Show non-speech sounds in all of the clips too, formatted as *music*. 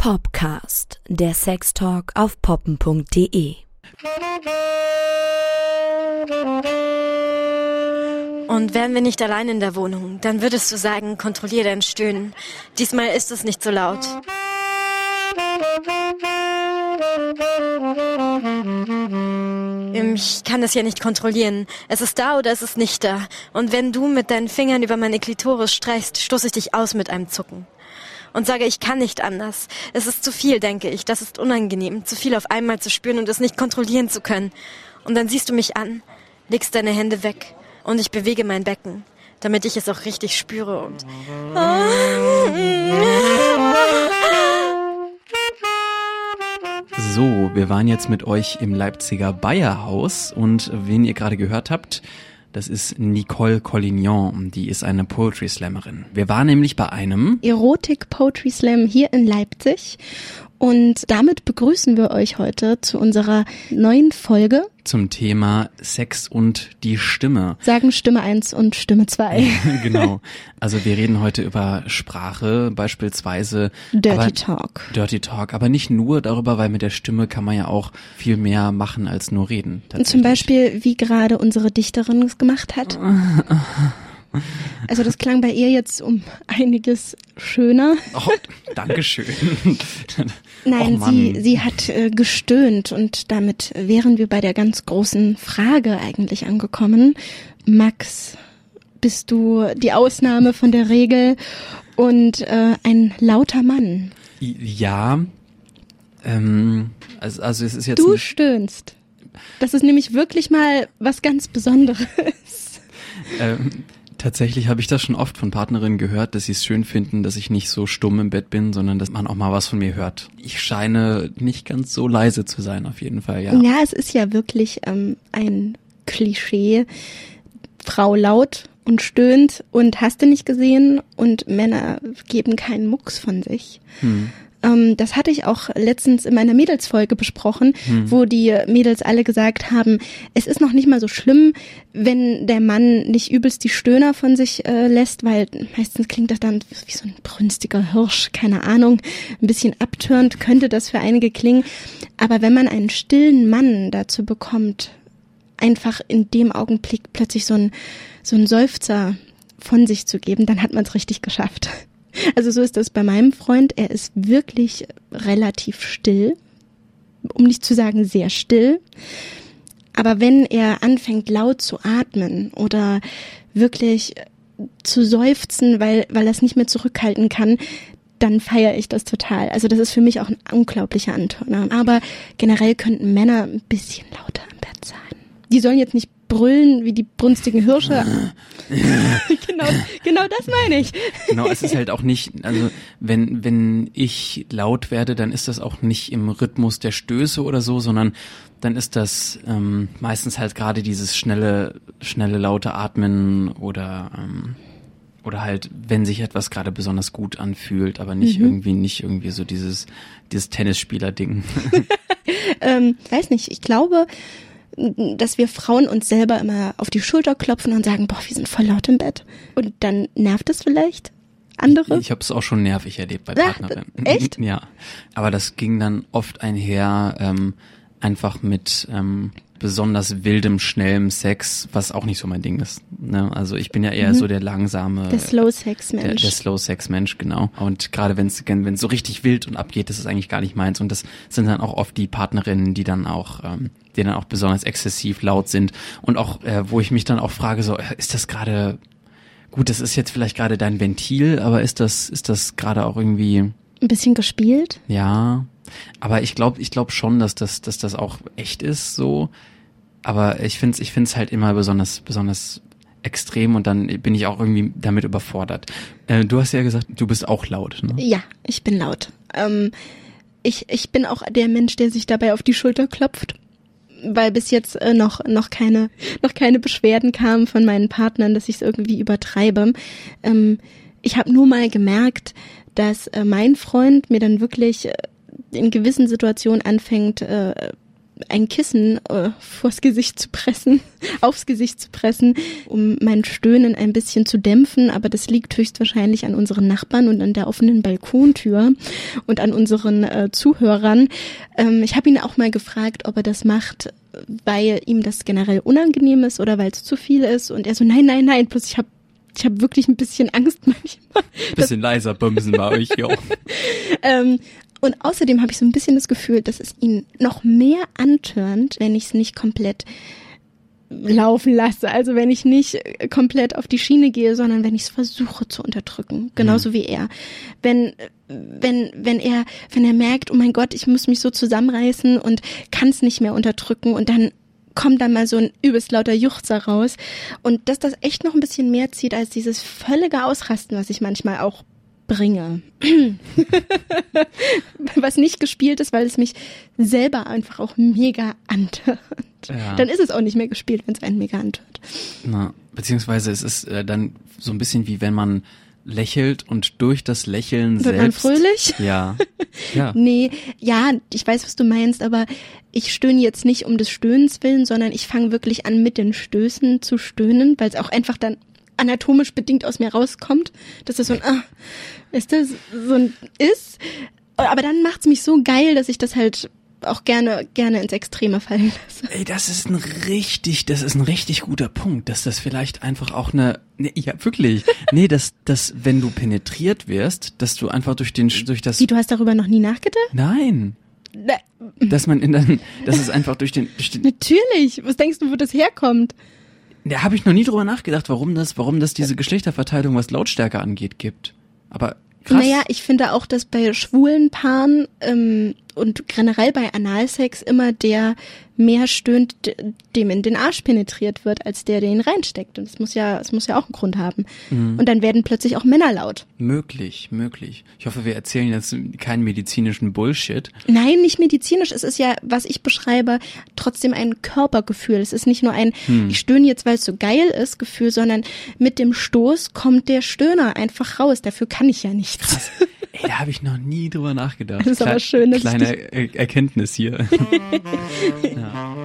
Popcast, der Sextalk auf poppen.de. Und wären wir nicht allein in der Wohnung, dann würdest du sagen, kontrollier dein Stöhnen. Diesmal ist es nicht so laut. Ich kann es ja nicht kontrollieren. Es ist da oder es ist nicht da. Und wenn du mit deinen Fingern über meine Klitoris streichst, stoße ich dich aus mit einem Zucken. Und sage, ich kann nicht anders. Es ist zu viel, denke ich. Das ist unangenehm. Zu viel auf einmal zu spüren und es nicht kontrollieren zu können. Und dann siehst du mich an, legst deine Hände weg und ich bewege mein Becken, damit ich es auch richtig spüre und. *laughs* So, wir waren jetzt mit euch im Leipziger Bayerhaus und wen ihr gerade gehört habt, das ist Nicole Collignon, die ist eine Poetry Slammerin. Wir waren nämlich bei einem Erotik Poetry Slam hier in Leipzig und damit begrüßen wir euch heute zu unserer neuen Folge zum Thema Sex und die Stimme. Sagen Stimme eins und Stimme zwei. *laughs* genau. Also wir reden heute über Sprache, beispielsweise Dirty aber, Talk. Dirty Talk, aber nicht nur darüber, weil mit der Stimme kann man ja auch viel mehr machen als nur reden. Zum Beispiel, wie gerade unsere Dichterin es gemacht hat. *laughs* Also das klang bei ihr jetzt um einiges schöner. Oh, Dankeschön. Nein, sie, sie hat äh, gestöhnt und damit wären wir bei der ganz großen Frage eigentlich angekommen. Max, bist du die Ausnahme von der Regel und äh, ein lauter Mann? Ja. Ähm, also, also es ist jetzt. Du stöhnst. Das ist nämlich wirklich mal was ganz Besonderes. Ähm, Tatsächlich habe ich das schon oft von Partnerinnen gehört, dass sie es schön finden, dass ich nicht so stumm im Bett bin, sondern dass man auch mal was von mir hört. Ich scheine nicht ganz so leise zu sein, auf jeden Fall, ja. Ja, es ist ja wirklich ähm, ein Klischee. Frau laut und stöhnt und hast du nicht gesehen und Männer geben keinen Mucks von sich. Hm. Ähm, das hatte ich auch letztens in meiner Mädelsfolge besprochen, hm. wo die Mädels alle gesagt haben, es ist noch nicht mal so schlimm, wenn der Mann nicht übelst die Stöhner von sich äh, lässt, weil meistens klingt das dann wie so ein brünstiger Hirsch, keine Ahnung, ein bisschen abtörend könnte das für einige klingen. Aber wenn man einen stillen Mann dazu bekommt, einfach in dem Augenblick plötzlich so ein, so ein Seufzer von sich zu geben, dann hat man es richtig geschafft. Also so ist das bei meinem Freund. Er ist wirklich relativ still, um nicht zu sagen sehr still. Aber wenn er anfängt laut zu atmen oder wirklich zu seufzen, weil, weil er es nicht mehr zurückhalten kann, dann feiere ich das total. Also das ist für mich auch ein unglaublicher Anturner. Aber generell könnten Männer ein bisschen lauter im Bett sein. Die sollen jetzt nicht brüllen wie die brunstigen Hirsche. *laughs* genau, genau das meine ich. Genau, es ist halt auch nicht, also wenn, wenn ich laut werde, dann ist das auch nicht im Rhythmus der Stöße oder so, sondern dann ist das ähm, meistens halt gerade dieses schnelle, schnelle laute Atmen oder ähm, oder halt, wenn sich etwas gerade besonders gut anfühlt, aber nicht mhm. irgendwie, nicht irgendwie so dieses, dieses Tennisspieler-Ding. *laughs* *laughs* ähm, weiß nicht, ich glaube, dass wir Frauen uns selber immer auf die Schulter klopfen und sagen, boah, wir sind voll laut im Bett. Und dann nervt es vielleicht andere. Ich, ich habe es auch schon nervig erlebt bei Partnerinnen. *laughs* echt? Ja, aber das ging dann oft einher ähm, einfach mit ähm, besonders wildem, schnellem Sex, was auch nicht so mein Ding ist. Ne? Also ich bin ja eher mhm. so der langsame, der Slow Sex Mensch, der, der Slow Sex Mensch, genau. Und gerade wenn es wenn so richtig wild und abgeht, das ist eigentlich gar nicht meins. Und das sind dann auch oft die Partnerinnen, die dann auch ähm, die dann auch besonders exzessiv laut sind und auch, äh, wo ich mich dann auch frage, so, äh, ist das gerade, gut, das ist jetzt vielleicht gerade dein Ventil, aber ist das, ist das gerade auch irgendwie... Ein bisschen gespielt? Ja, aber ich glaube, ich glaube schon, dass das, dass das auch echt ist, so. Aber ich finde es, ich finde es halt immer besonders, besonders extrem und dann bin ich auch irgendwie damit überfordert. Äh, du hast ja gesagt, du bist auch laut, ne? Ja, ich bin laut. Ähm, ich, ich bin auch der Mensch, der sich dabei auf die Schulter klopft weil bis jetzt äh, noch noch keine noch keine Beschwerden kamen von meinen Partnern, dass ich es irgendwie übertreibe. Ähm, ich habe nur mal gemerkt, dass äh, mein Freund mir dann wirklich äh, in gewissen Situationen anfängt, äh, ein Kissen äh, vors Gesicht zu pressen, *laughs* aufs Gesicht zu pressen, um mein Stöhnen ein bisschen zu dämpfen. Aber das liegt höchstwahrscheinlich an unseren Nachbarn und an der offenen Balkontür und an unseren äh, Zuhörern. Ähm, ich habe ihn auch mal gefragt, ob er das macht, weil ihm das generell unangenehm ist oder weil es zu viel ist. Und er so, nein, nein, nein, plus ich habe ich habe wirklich ein bisschen Angst *laughs* manchmal. Bisschen leiser bumsen bei euch, jo. *laughs* ähm, und außerdem habe ich so ein bisschen das Gefühl, dass es ihn noch mehr antörnt, wenn ich es nicht komplett laufen lasse. Also wenn ich nicht komplett auf die Schiene gehe, sondern wenn ich es versuche zu unterdrücken, genauso mhm. wie er. Wenn wenn wenn er wenn er merkt, oh mein Gott, ich muss mich so zusammenreißen und kann es nicht mehr unterdrücken und dann kommt da mal so ein übelst lauter Juchzer raus und dass das echt noch ein bisschen mehr zieht als dieses völlige Ausrasten, was ich manchmal auch bringe. *laughs* Was nicht gespielt ist, weil es mich selber einfach auch mega antört. Ja. Dann ist es auch nicht mehr gespielt, wenn es einen mega antört. Na, beziehungsweise es ist äh, dann so ein bisschen wie wenn man lächelt und durch das Lächeln Wird selbst. Man fröhlich? *laughs* Ja. ja. *laughs* nee, ja, ich weiß, was du meinst, aber ich stöhne jetzt nicht um des Stöhnens willen, sondern ich fange wirklich an, mit den Stößen zu stöhnen, weil es auch einfach dann anatomisch bedingt aus mir rauskommt, dass das so ein, ah, ist das so ein ist. Aber dann macht's mich so geil, dass ich das halt auch gerne gerne ins Extreme fallen lasse. Ey, das ist ein richtig, das ist ein richtig guter Punkt, dass das vielleicht einfach auch eine, nee, ja wirklich, nee, dass dass wenn du penetriert wirst, dass du einfach durch den durch das. Wie du hast darüber noch nie nachgedacht? Nein. Na, dass man in dann, dass es einfach durch den, durch den Natürlich. Was denkst du, wo das herkommt? Da habe ich noch nie drüber nachgedacht, warum das, warum das diese Geschlechterverteilung, was Lautstärke angeht, gibt. Aber krass. Naja, ich finde auch, dass bei schwulen Paaren ähm, und generell bei Analsex immer der mehr stöhnt, dem in den Arsch penetriert wird, als der, der ihn reinsteckt. Und es muss ja, es muss ja auch einen Grund haben. Mhm. Und dann werden plötzlich auch Männer laut. Möglich, möglich. Ich hoffe, wir erzählen jetzt keinen medizinischen Bullshit. Nein, nicht medizinisch. Es ist ja, was ich beschreibe, trotzdem ein Körpergefühl. Es ist nicht nur ein, hm. ich stöhne jetzt, weil es so geil ist, Gefühl, sondern mit dem Stoß kommt der Stöhner einfach raus. Dafür kann ich ja nichts. Ey, da habe ich noch nie drüber nachgedacht. Das ist Kle aber schön. Dass kleine er Erkenntnis hier. ja. *laughs*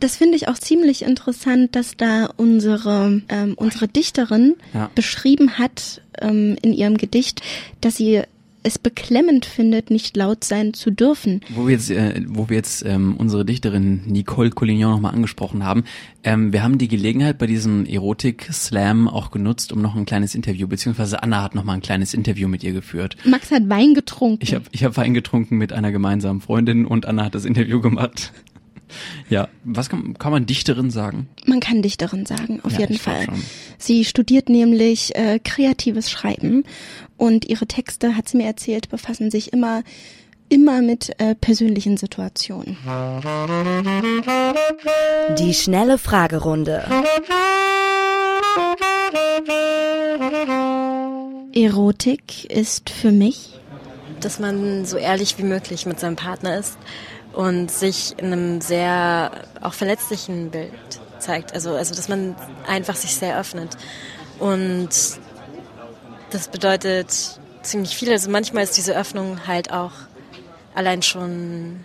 Das finde ich auch ziemlich interessant, dass da unsere ähm, unsere Dichterin ja. beschrieben hat ähm, in ihrem Gedicht, dass sie es beklemmend findet, nicht laut sein zu dürfen. Wo wir jetzt, äh, wo wir jetzt ähm, unsere Dichterin Nicole Collignon nochmal angesprochen haben, ähm, wir haben die Gelegenheit bei diesem Erotik-Slam auch genutzt, um noch ein kleines Interview, beziehungsweise Anna hat nochmal ein kleines Interview mit ihr geführt. Max hat Wein getrunken. Ich habe ich hab Wein getrunken mit einer gemeinsamen Freundin und Anna hat das Interview gemacht. Ja, was kann, kann man Dichterin sagen? Man kann Dichterin sagen, auf ja, jeden Fall. Sie studiert nämlich äh, kreatives Schreiben und ihre Texte, hat sie mir erzählt, befassen sich immer immer mit äh, persönlichen Situationen. Die schnelle Fragerunde. Erotik ist für mich, dass man so ehrlich wie möglich mit seinem Partner ist und sich in einem sehr auch verletzlichen Bild zeigt. Also, also dass man einfach sich sehr öffnet. Und das bedeutet ziemlich viel. Also manchmal ist diese Öffnung halt auch allein schon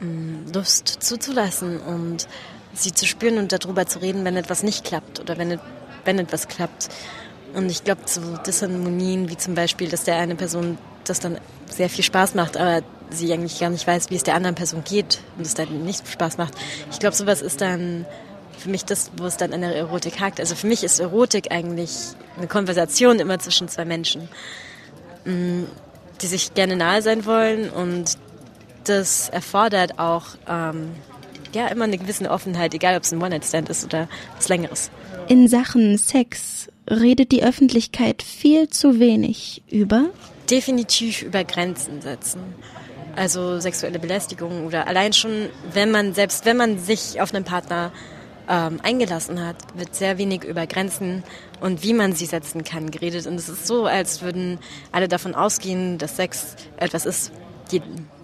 mm, Lust zuzulassen und sie zu spüren und darüber zu reden, wenn etwas nicht klappt oder wenn, wenn etwas klappt. Und ich glaube, so Disharmonien wie zum Beispiel, dass der eine Person das dann sehr viel Spaß macht, aber sie eigentlich gar nicht weiß, wie es der anderen Person geht und es dann nicht Spaß macht. Ich glaube, sowas ist dann für mich das, wo es dann an der Erotik hakt. Also für mich ist Erotik eigentlich eine Konversation immer zwischen zwei Menschen, mm, die sich gerne nahe sein wollen und das erfordert auch ähm, ja immer eine gewisse Offenheit, egal ob es ein One-Night-Stand ist oder was Längeres. In Sachen Sex redet die Öffentlichkeit viel zu wenig über? Definitiv über Grenzen setzen also sexuelle Belästigung oder allein schon, wenn man, selbst wenn man sich auf einen Partner ähm, eingelassen hat, wird sehr wenig über Grenzen und wie man sie setzen kann geredet. Und es ist so, als würden alle davon ausgehen, dass Sex etwas ist,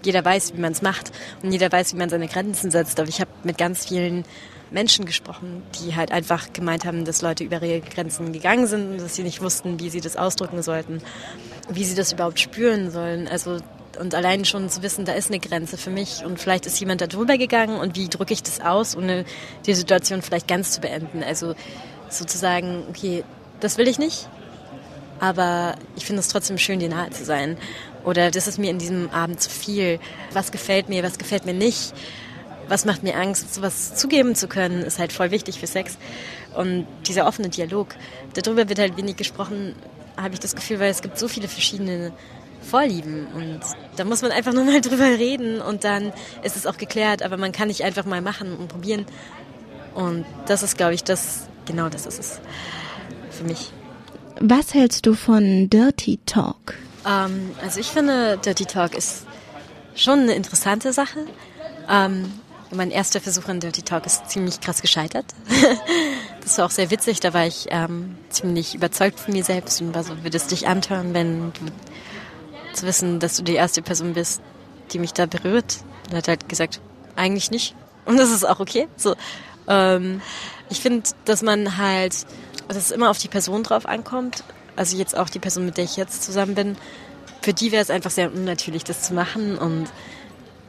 jeder weiß, wie man es macht und jeder weiß, wie man seine Grenzen setzt. Aber ich habe mit ganz vielen Menschen gesprochen, die halt einfach gemeint haben, dass Leute über ihre Grenzen gegangen sind und dass sie nicht wussten, wie sie das ausdrücken sollten, wie sie das überhaupt spüren sollen. Also und allein schon zu wissen, da ist eine Grenze für mich und vielleicht ist jemand da drüber gegangen und wie drücke ich das aus, ohne die Situation vielleicht ganz zu beenden. Also sozusagen, okay, das will ich nicht, aber ich finde es trotzdem schön, dir nahe zu sein. Oder das ist mir in diesem Abend zu viel. Was gefällt mir, was gefällt mir nicht? Was macht mir Angst? Sowas zugeben zu können, ist halt voll wichtig für Sex. Und dieser offene Dialog, darüber wird halt wenig gesprochen, habe ich das Gefühl, weil es gibt so viele verschiedene Vorlieben und da muss man einfach *laughs* nur mal drüber reden und dann ist es auch geklärt, aber man kann nicht einfach mal machen und probieren. Und das ist, glaube ich, das, genau das ist es für mich. Was hältst du von Dirty Talk? Ähm, also ich finde, Dirty Talk ist schon eine interessante Sache. Ähm, mein erster Versuch an Dirty Talk ist ziemlich krass gescheitert. *laughs* das war auch sehr witzig, da war ich ähm, ziemlich überzeugt von mir selbst und war so, würdest dich antören, wenn du zu wissen, dass du die erste Person bist, die mich da berührt. Und hat halt gesagt, eigentlich nicht. Und das ist auch okay. So, ähm, ich finde, dass man halt, dass es immer auf die Person drauf ankommt. Also jetzt auch die Person, mit der ich jetzt zusammen bin. Für die wäre es einfach sehr unnatürlich, das zu machen. Und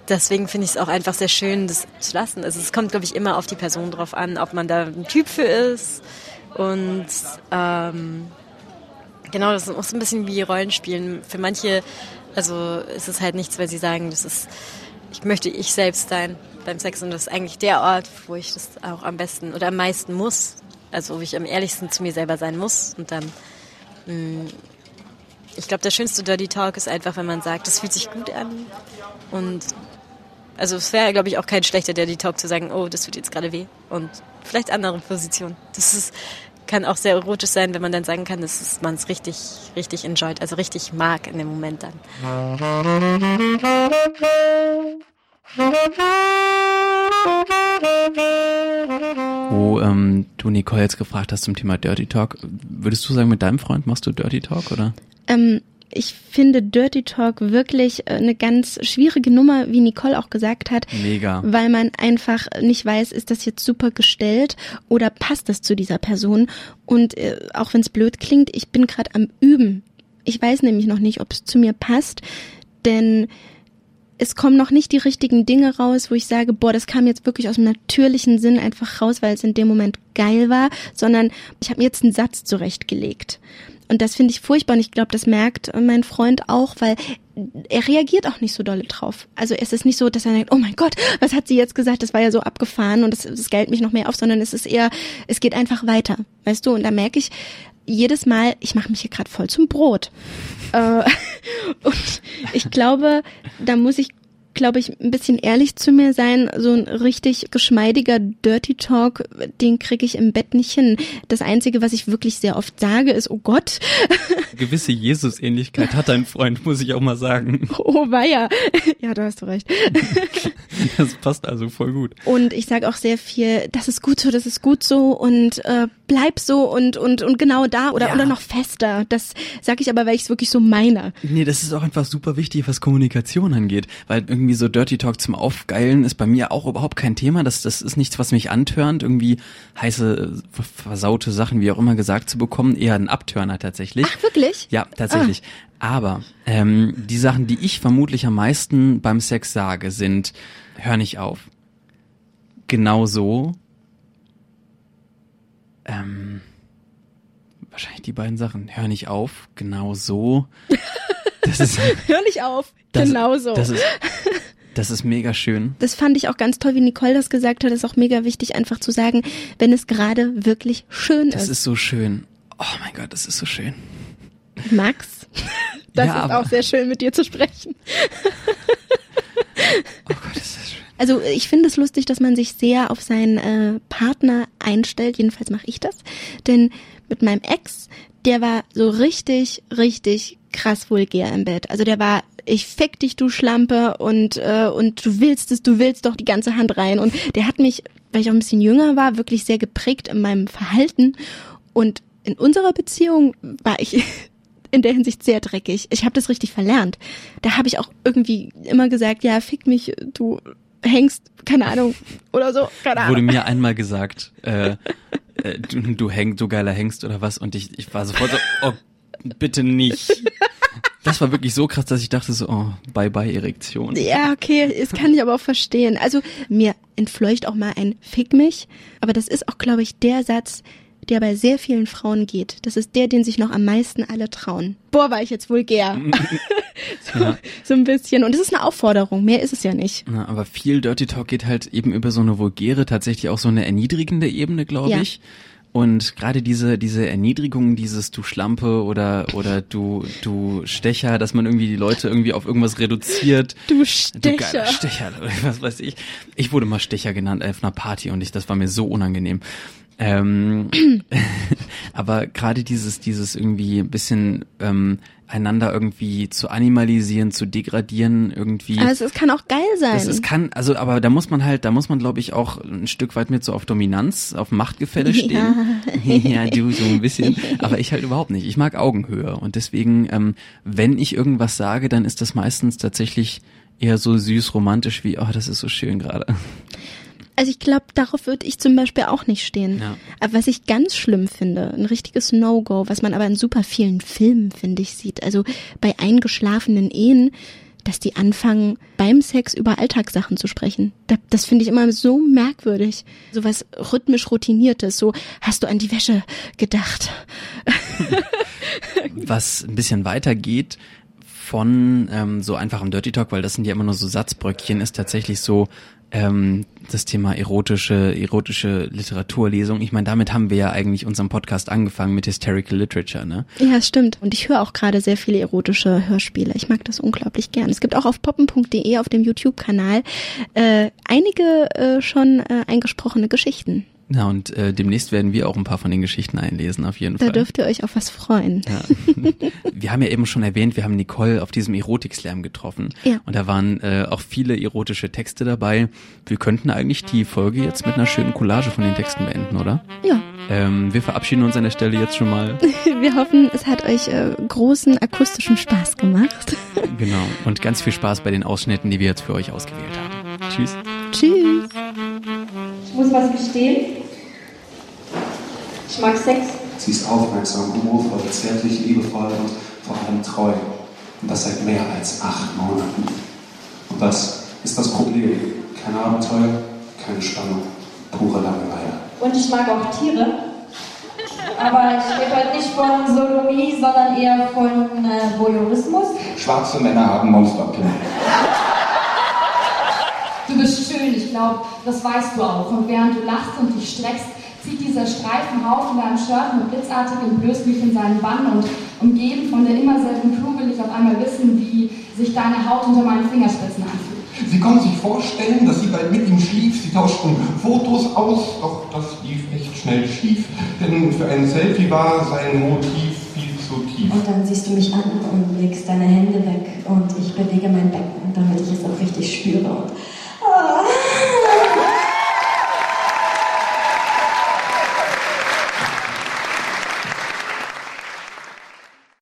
deswegen finde ich es auch einfach sehr schön, das zu lassen. Also es kommt, glaube ich, immer auf die Person drauf an, ob man da ein Typ für ist. Und ähm, Genau, das ist auch so ein bisschen wie Rollenspielen. Für manche, also ist es halt nichts, weil sie sagen, das ist, ich möchte ich selbst sein beim Sex und das ist eigentlich der Ort, wo ich das auch am besten oder am meisten muss. Also wo ich am ehrlichsten zu mir selber sein muss und dann mh, mm, ich glaube, der schönste Dirty Talk ist einfach, wenn man sagt, das fühlt sich gut an. Und also es wäre, glaube ich, auch kein schlechter Dirty Talk zu sagen, oh, das tut jetzt gerade weh. Und vielleicht andere Positionen. Das ist, kann auch sehr erotisch sein, wenn man dann sagen kann, dass man es richtig, richtig enjoyt, also richtig mag in dem Moment dann. Wo ähm, du Nicole jetzt gefragt hast zum Thema Dirty Talk, würdest du sagen, mit deinem Freund machst du Dirty Talk oder? Ähm, ich finde Dirty Talk wirklich äh, eine ganz schwierige Nummer, wie Nicole auch gesagt hat. Mega. Weil man einfach nicht weiß, ist das jetzt super gestellt oder passt das zu dieser Person? Und äh, auch wenn es blöd klingt, ich bin gerade am Üben. Ich weiß nämlich noch nicht, ob es zu mir passt, denn es kommen noch nicht die richtigen Dinge raus, wo ich sage, boah, das kam jetzt wirklich aus dem natürlichen Sinn einfach raus, weil es in dem Moment geil war, sondern ich habe mir jetzt einen Satz zurechtgelegt. Und das finde ich furchtbar und ich glaube, das merkt mein Freund auch, weil er reagiert auch nicht so dolle drauf. Also es ist nicht so, dass er denkt, oh mein Gott, was hat sie jetzt gesagt? Das war ja so abgefahren und das, das geilt mich noch mehr auf, sondern es ist eher, es geht einfach weiter, weißt du? Und da merke ich jedes Mal, ich mache mich hier gerade voll zum Brot. Äh, *laughs* und ich glaube, da muss ich glaube ich, ein bisschen ehrlich zu mir sein. So ein richtig geschmeidiger Dirty Talk, den kriege ich im Bett nicht hin. Das Einzige, was ich wirklich sehr oft sage, ist, oh Gott. Gewisse Jesus-Ähnlichkeit hat dein Freund, muss ich auch mal sagen. Oh weia. Ja, du hast recht. *laughs* *laughs* Das passt also voll gut. Und ich sage auch sehr viel, das ist gut so, das ist gut so und äh, bleib so und und und genau da oder ja. oder noch fester. Das sage ich aber, weil ich es wirklich so meine. Nee, das ist auch einfach super wichtig, was Kommunikation angeht, weil irgendwie so Dirty Talk zum Aufgeilen ist bei mir auch überhaupt kein Thema. Das das ist nichts, was mich antörnt, irgendwie heiße versaute Sachen wie auch immer gesagt zu bekommen, eher ein Abtörner tatsächlich. Ach, wirklich? Ja, tatsächlich. Ah. Aber ähm, die Sachen, die ich vermutlich am meisten beim Sex sage, sind hör nicht auf. Genau so ähm, wahrscheinlich die beiden Sachen. Hör nicht auf, genau so. Das ist, *laughs* Hör nicht auf, das, genau so. Das ist, das ist mega schön. Das fand ich auch ganz toll, wie Nicole das gesagt hat. Das ist auch mega wichtig, einfach zu sagen, wenn es gerade wirklich schön das ist. Das ist so schön. Oh mein Gott, das ist so schön. Max, *laughs* das ja, ist auch sehr schön, mit dir zu sprechen. oh Gott, ist das schön. Also ich finde es lustig, dass man sich sehr auf seinen äh, Partner einstellt. Jedenfalls mache ich das. Denn mit meinem Ex, der war so richtig, richtig krass vulgär im Bett. Also der war, ich fick dich, du Schlampe, und, äh, und du willst es, du willst doch die ganze Hand rein. Und der hat mich, weil ich auch ein bisschen jünger war, wirklich sehr geprägt in meinem Verhalten. Und in unserer Beziehung war ich in der Hinsicht sehr dreckig. Ich habe das richtig verlernt. Da habe ich auch irgendwie immer gesagt, ja, fick mich, du hängst, keine Ahnung, oder so, keine Ahnung. Wurde mir einmal gesagt, äh, äh, du, du hängst, du geiler hängst oder was und ich, ich war sofort so, oh, bitte nicht. Das war wirklich so krass, dass ich dachte so, oh, bye bye Erektion. Ja, okay, das kann ich aber auch verstehen. Also mir entfleucht auch mal ein Fick mich, aber das ist auch, glaube ich, der Satz, der bei sehr vielen Frauen geht. Das ist der, den sich noch am meisten alle trauen. Boah, war ich jetzt vulgär. *laughs* so, ja. so ein bisschen. Und es ist eine Aufforderung, mehr ist es ja nicht. Na, aber viel Dirty Talk geht halt eben über so eine vulgäre, tatsächlich auch so eine erniedrigende Ebene, glaube ja. ich. Und gerade diese, diese Erniedrigung, dieses du Schlampe oder, oder du, du Stecher, dass man irgendwie die Leute irgendwie auf irgendwas reduziert. Du Stecher. Du Stecher, *laughs* was weiß ich. Ich wurde mal Stecher genannt auf einer Party und ich, das war mir so unangenehm. Ähm, *clears throat* aber gerade dieses, dieses irgendwie ein bisschen ähm, einander irgendwie zu animalisieren, zu degradieren, irgendwie. Also es kann auch geil sein. Das, es kann, also aber da muss man halt, da muss man glaube ich auch ein Stück weit mit so auf Dominanz, auf Machtgefälle stehen. Ja, *laughs* ja du so ein bisschen. *laughs* Aber ich halt überhaupt nicht. Ich mag Augenhöhe und deswegen, ähm, wenn ich irgendwas sage, dann ist das meistens tatsächlich eher so süß romantisch wie, oh, das ist so schön gerade. Also ich glaube, darauf würde ich zum Beispiel auch nicht stehen. Ja. Aber was ich ganz schlimm finde, ein richtiges No-Go, was man aber in super vielen Filmen, finde ich, sieht. Also bei eingeschlafenen Ehen, dass die anfangen, beim Sex über Alltagssachen zu sprechen. Das finde ich immer so merkwürdig. So was rhythmisch routiniertes. So, hast du an die Wäsche gedacht? *laughs* was ein bisschen weiter geht, von ähm, so einfachem Dirty Talk, weil das sind ja immer nur so Satzbröckchen, ist tatsächlich so, ähm, das Thema erotische, erotische Literaturlesung. Ich meine, damit haben wir ja eigentlich unseren Podcast angefangen mit Hysterical Literature, ne? Ja, stimmt. Und ich höre auch gerade sehr viele erotische Hörspiele. Ich mag das unglaublich gern. Es gibt auch auf poppen.de auf dem YouTube-Kanal äh, einige äh, schon äh, eingesprochene Geschichten. Ja, und äh, demnächst werden wir auch ein paar von den Geschichten einlesen, auf jeden da Fall. Da dürft ihr euch auf was freuen. Ja. *laughs* wir haben ja eben schon erwähnt, wir haben Nicole auf diesem Erotik-Slam getroffen. Ja. Und da waren äh, auch viele erotische Texte dabei. Wir könnten eigentlich die Folge jetzt mit einer schönen Collage von den Texten beenden, oder? Ja. Ähm, wir verabschieden uns an der Stelle jetzt schon mal. *laughs* wir hoffen, es hat euch äh, großen akustischen Spaß gemacht. *laughs* genau. Und ganz viel Spaß bei den Ausschnitten, die wir jetzt für euch ausgewählt haben. Tschüss. Tschüss. Ich muss was gestehen. Ich mag Sex. Sie ist aufmerksam, humorvoll, zärtlich, liebevoll und vor allem treu. Und das seit mehr als acht Monaten. Und das ist das Problem. Kein Abenteuer, keine Spannung, pure Langeweile. Und ich mag auch Tiere. Aber ich rede heute nicht von Sodomie, sondern eher von äh, Voyeurismus. Schwarze Männer haben Monsterkinder. Du bist schön, ich glaube, das weißt du auch. Und während du lachst und dich streckst, zieht dieser Streifenhaufen da im Shirt mit blitzartigem Blößmilch in seinen Bann und umgeben von der immer selben Crew will ich auf einmal wissen, wie sich deine Haut unter meinen Fingerspitzen anfühlt. Sie konnte sich vorstellen, dass sie bald mit ihm schlief. Sie tauschten Fotos aus, doch das lief echt schnell schief, denn für ein Selfie war sein Motiv viel zu tief. Und dann siehst du mich an und legst deine Hände weg und ich bewege mein Becken, damit ich es auch richtig spüre. Und oh.